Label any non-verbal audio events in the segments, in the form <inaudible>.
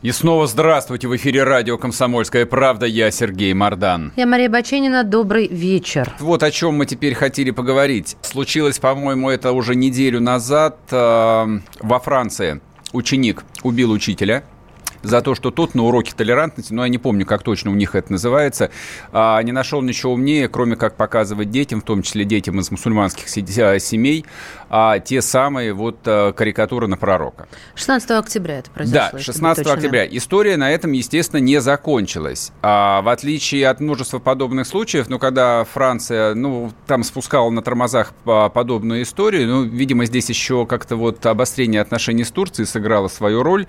И снова здравствуйте. В эфире радио «Комсомольская правда». Я Сергей Мордан. Я Мария Баченина. Добрый вечер. Вот о чем мы теперь хотели поговорить. Случилось, по-моему, это уже неделю назад э, во Франции. Ученик убил учителя за то, что тот на уроке толерантности, ну, я не помню, как точно у них это называется, а, не нашел ничего умнее, кроме как показывать детям, в том числе детям из мусульманских а, семей, а, те самые вот карикатуры на пророка. 16 октября это произошло. Да, 16 октября. История на этом, естественно, не закончилась. А, в отличие от множества подобных случаев, ну, когда Франция, ну, там спускала на тормозах подобную историю, ну, видимо, здесь еще как-то вот обострение отношений с Турцией сыграло свою роль.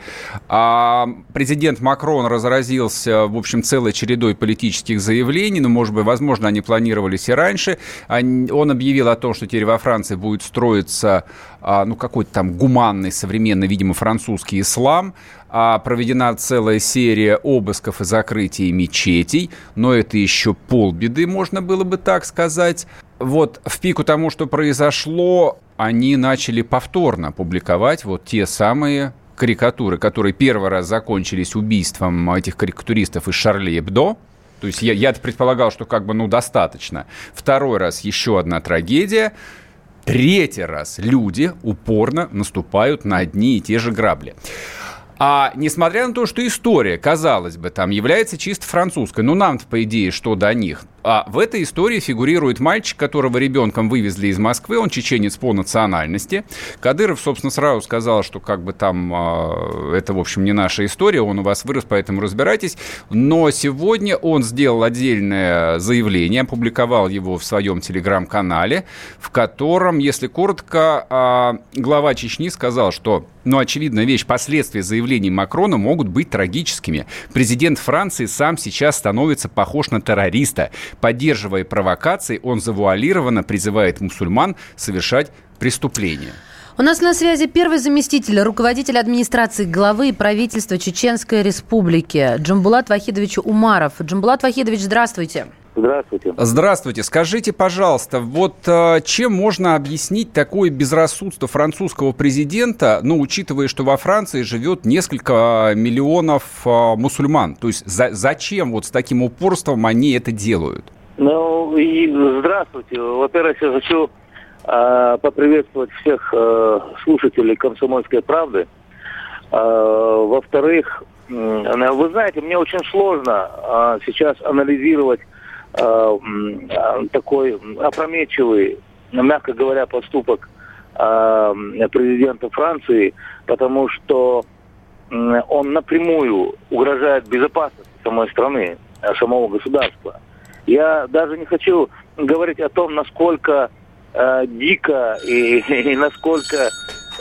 А президент Макрон разразился, в общем, целой чередой политических заявлений, ну, может быть, возможно, они планировались и раньше. Он объявил о том, что теперь во Франции будет строиться, а, ну, какой-то там гуманный, современный, видимо, французский ислам, а проведена целая серия обысков и закрытий мечетей, но это еще полбеды, можно было бы так сказать. Вот в пику тому, что произошло, они начали повторно публиковать вот те самые карикатуры, которые первый раз закончились убийством этих карикатуристов из Шарли Эбдо, то есть я, я предполагал, что как бы, ну, достаточно. Второй раз еще одна трагедия. Третий раз люди упорно наступают на одни и те же грабли. А несмотря на то, что история, казалось бы, там является чисто французской, ну нам-то, по идее, что до них, а в этой истории фигурирует мальчик, которого ребенком вывезли из Москвы, он чеченец по национальности. Кадыров, собственно, сразу сказал, что как бы там э, это, в общем, не наша история, он у вас вырос, поэтому разбирайтесь. Но сегодня он сделал отдельное заявление, опубликовал его в своем телеграм-канале, в котором, если коротко, э, глава Чечни сказал, что, ну, очевидная вещь, последствия заявлений Макрона могут быть трагическими. Президент Франции сам сейчас становится похож на террориста. Поддерживая провокации, он завуалированно призывает мусульман совершать преступления. У нас на связи первый заместитель, руководитель администрации главы правительства Чеченской Республики Джамбулат Вахидович Умаров. Джамбулат Вахидович, здравствуйте. Здравствуйте. Здравствуйте. Скажите, пожалуйста, вот э, чем можно объяснить такое безрассудство французского президента, ну, учитывая, что во Франции живет несколько миллионов э, мусульман? То есть за, зачем вот с таким упорством они это делают? Ну, и здравствуйте. Во-первых, я хочу э, поприветствовать всех э, слушателей «Комсомольской правды». Э, во-вторых, э, вы знаете, мне очень сложно э, сейчас анализировать Э, такой опрометчивый, мягко говоря, поступок э, президента Франции, потому что он напрямую угрожает безопасности самой страны, э, самого государства. Я даже не хочу говорить о том, насколько э, дико и, <laughs> и насколько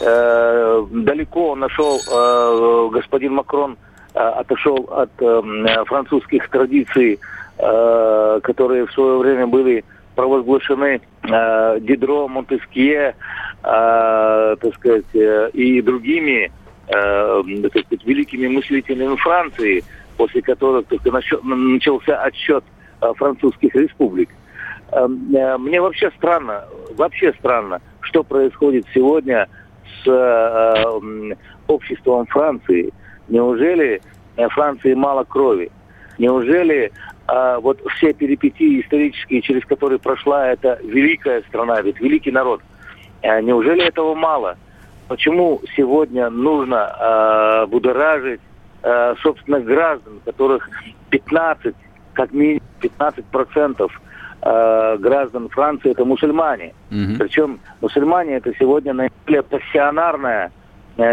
э, далеко нашел э, господин Макрон, э, отошел от э, французских традиций Э, которые в свое время были провозглашены э, Дидро, Монтескье, э, так сказать, э, и другими э, так сказать, великими мыслителями Франции, после которых сказать, начался отсчет э, французских республик. Э, э, мне вообще странно, вообще странно, что происходит сегодня с э, обществом Франции. Неужели Франции мало крови? Неужели а, вот все перипетии исторические, через которые прошла эта великая страна, ведь великий народ. А, неужели этого мало? Почему сегодня нужно а, будоражить а, собственных граждан, которых 15, как минимум 15 процентов а, граждан Франции это мусульмане. Угу. Причем мусульмане это сегодня наиболее пассионарная э,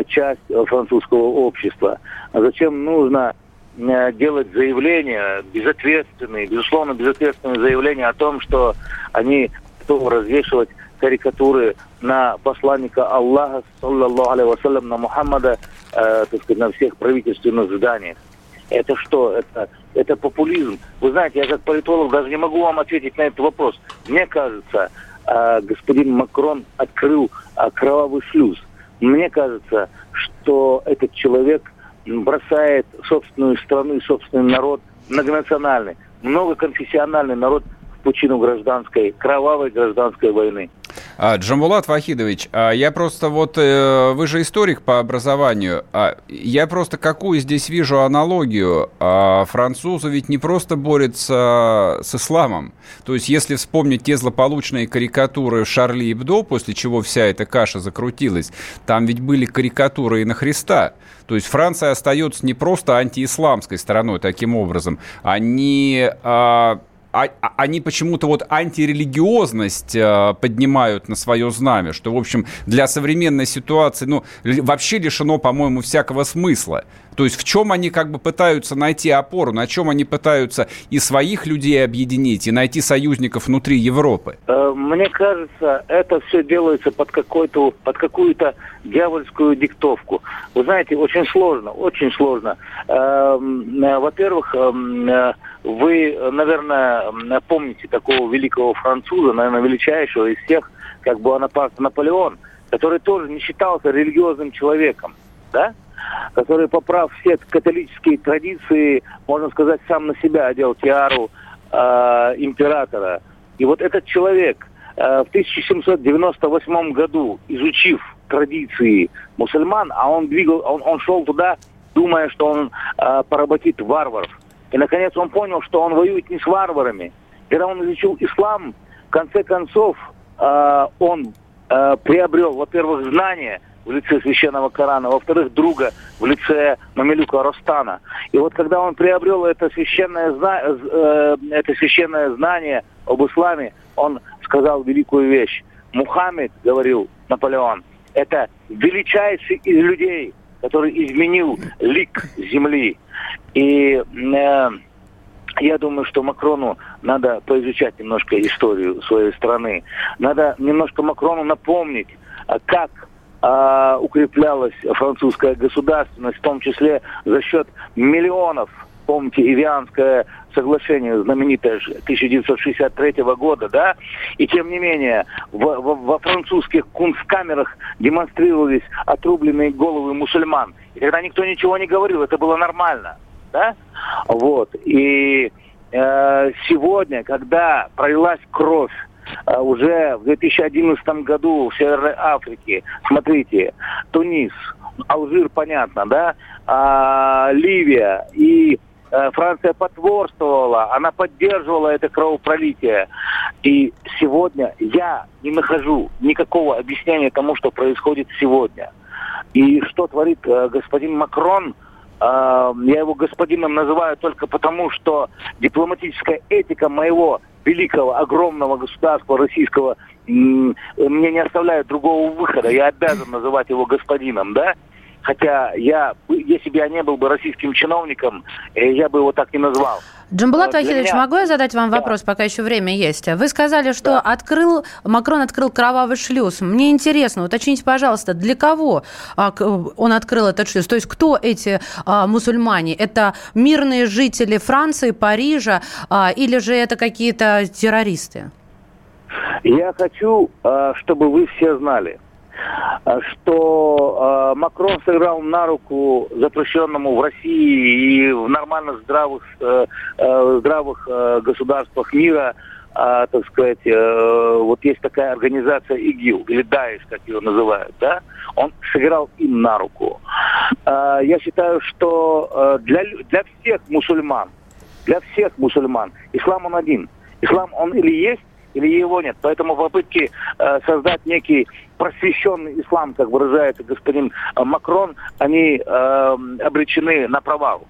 часть французского общества. А зачем нужно Э, делать заявления безответственные, безусловно, безответственные заявления о том, что они готовы развешивать карикатуры на посланника Аллаха, саллаллаху алейhi вассалям, на Мухаммада, э, так сказать, на всех правительственных зданиях. Это что? Это это популизм. Вы знаете, я как политолог даже не могу вам ответить на этот вопрос. Мне кажется, э, господин Макрон открыл э, кровавый шлюз. Мне кажется, что этот человек бросает собственную страну и собственный народ многонациональный, многоконфессиональный народ в пучину гражданской, кровавой гражданской войны. А, Джамбулат Вахидович, а я просто вот, э, вы же историк по образованию, а я просто какую здесь вижу аналогию. Французы ведь не просто борются с исламом. То есть, если вспомнить те злополучные карикатуры Шарли Ибдо, после чего вся эта каша закрутилась, там ведь были карикатуры и на Христа. То есть Франция остается не просто антиисламской страной таким образом, они а, а, они почему-то вот антирелигиозность э, поднимают на свое знамя, что, в общем, для современной ситуации, ну, вообще лишено, по-моему, всякого смысла. То есть в чем они как бы пытаются найти опору, на чем они пытаются и своих людей объединить, и найти союзников внутри Европы? Э, мне кажется, это все делается под, какой-то, под какую-то дьявольскую диктовку. Вы знаете, очень сложно, очень сложно. Эм, э, во-первых, эм, вы, наверное, помните такого великого француза, наверное, величайшего из всех, как Буанапарт Наполеон, который тоже не считался религиозным человеком, да? который, поправ все католические традиции, можно сказать, сам на себя одел тиару э, императора. И вот этот человек э, в 1798 году, изучив традиции мусульман, а он двигал, он, он шел туда, думая, что он э, поработит варваров, и, наконец, он понял, что он воюет не с варварами. Когда он изучил ислам, в конце концов, э, он э, приобрел, во-первых, знания в лице священного Корана, во-вторых, друга в лице Мамилюка Ростана. И вот когда он приобрел это священное, э, это священное знание об исламе, он сказал великую вещь. Мухаммед, говорил Наполеон, это величайший из людей, который изменил лик земли. И э, я думаю, что Макрону надо поизучать немножко историю своей страны. Надо немножко Макрону напомнить, а как э, укреплялась французская государственность, в том числе за счет миллионов помните, Ивианское соглашение знаменитое 1963 года, да, и тем не менее в, в, во французских кунсткамерах демонстрировались отрубленные головы мусульман. И тогда никто ничего не говорил, это было нормально, да, вот, и э, сегодня, когда пролилась кровь э, уже в 2011 году в Северной Африке, смотрите, Тунис, Алжир, понятно, да, а, Ливия и Франция потворствовала, она поддерживала это кровопролитие. И сегодня я не нахожу никакого объяснения тому, что происходит сегодня. И что творит э, господин Макрон, э, я его господином называю только потому, что дипломатическая этика моего великого, огромного государства российского мне не оставляет другого выхода. Я обязан называть его господином, да? Хотя я, если бы я не был бы российским чиновником, э, я бы его так не назвал. Джамбулат Вахидович, меня... могу я задать вам да. вопрос, пока еще время есть? Вы сказали, что да. открыл, Макрон открыл кровавый шлюз. Мне интересно, уточните, пожалуйста, для кого а, он открыл этот шлюз? То есть кто эти а, мусульмане? Это мирные жители Франции, Парижа а, или же это какие-то террористы? Я хочу, а, чтобы вы все знали, что э, Макрон сыграл на руку запрещенному в России и в нормально здравых, э, э, здравых э, государствах мира, э, так сказать, э, вот есть такая организация ИГИЛ, или ДАИШ, как ее называют, да, он сыграл им на руку. Э, я считаю, что э, для, для всех мусульман, для всех мусульман, ислам он один. Ислам он или есть, или его нет. Поэтому попытки э, создать некий просвещенный ислам, как выражается господин э, Макрон, они э, обречены на провал.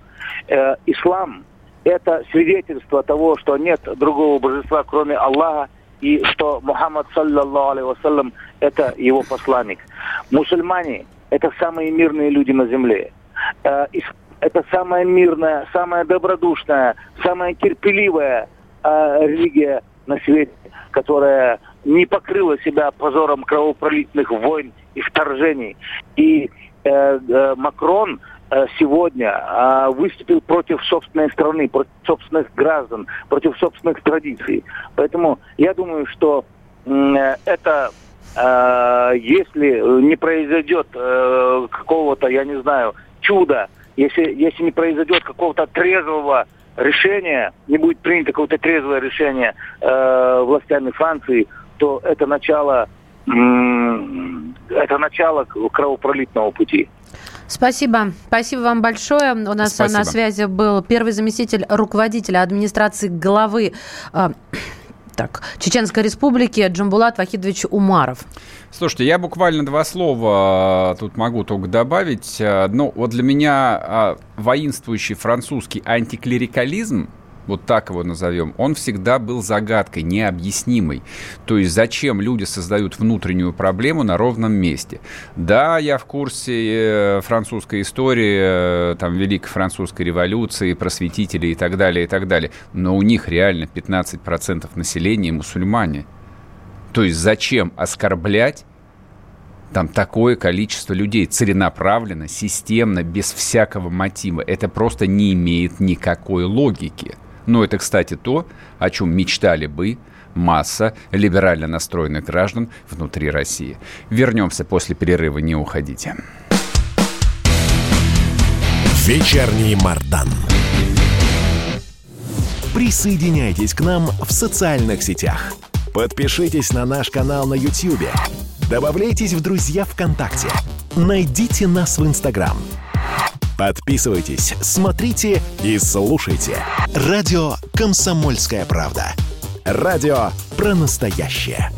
Э, ислам – это свидетельство того, что нет другого божества, кроме Аллаха, и что Мухаммад, саллаллаху вассалям, это его посланник. Мусульмане – это самые мирные люди на земле. Э, это самая мирная, самая добродушная, самая терпеливая э, религия на свете которая не покрыла себя позором кровопролитных войн и вторжений. И э, э, Макрон э, сегодня э, выступил против собственной страны, против собственных граждан, против собственных традиций. Поэтому я думаю, что э, это если не произойдет какого-то, я не знаю, чуда, если, если не произойдет какого-то трезвого решения, не будет принято какое-то трезвое решение э, властями Франции, то это начало, это начало кровопролитного пути. Спасибо. Спасибо вам большое. У нас Спасибо. на связи был первый заместитель руководителя администрации главы э, так, Чеченской Республики Джамбулат Вахидович Умаров. Слушайте, я буквально два слова а, тут могу только добавить. А, ну, вот для меня воинствующий французский антиклерикализм вот так его назовем, он всегда был загадкой, необъяснимой. То есть зачем люди создают внутреннюю проблему на ровном месте? Да, я в курсе э, французской истории, э, там, Великой Французской революции, просветителей и так далее, и так далее. Но у них реально 15% населения мусульмане. То есть зачем оскорблять там такое количество людей целенаправленно, системно, без всякого мотива. Это просто не имеет никакой логики. Но это, кстати, то, о чем мечтали бы масса либерально настроенных граждан внутри России. Вернемся после перерыва, не уходите. Вечерний Мардан. Присоединяйтесь к нам в социальных сетях. Подпишитесь на наш канал на YouTube. Добавляйтесь в друзья ВКонтакте. Найдите нас в Инстаграм – Подписывайтесь, смотрите и слушайте. Радио «Комсомольская правда». Радио про настоящее.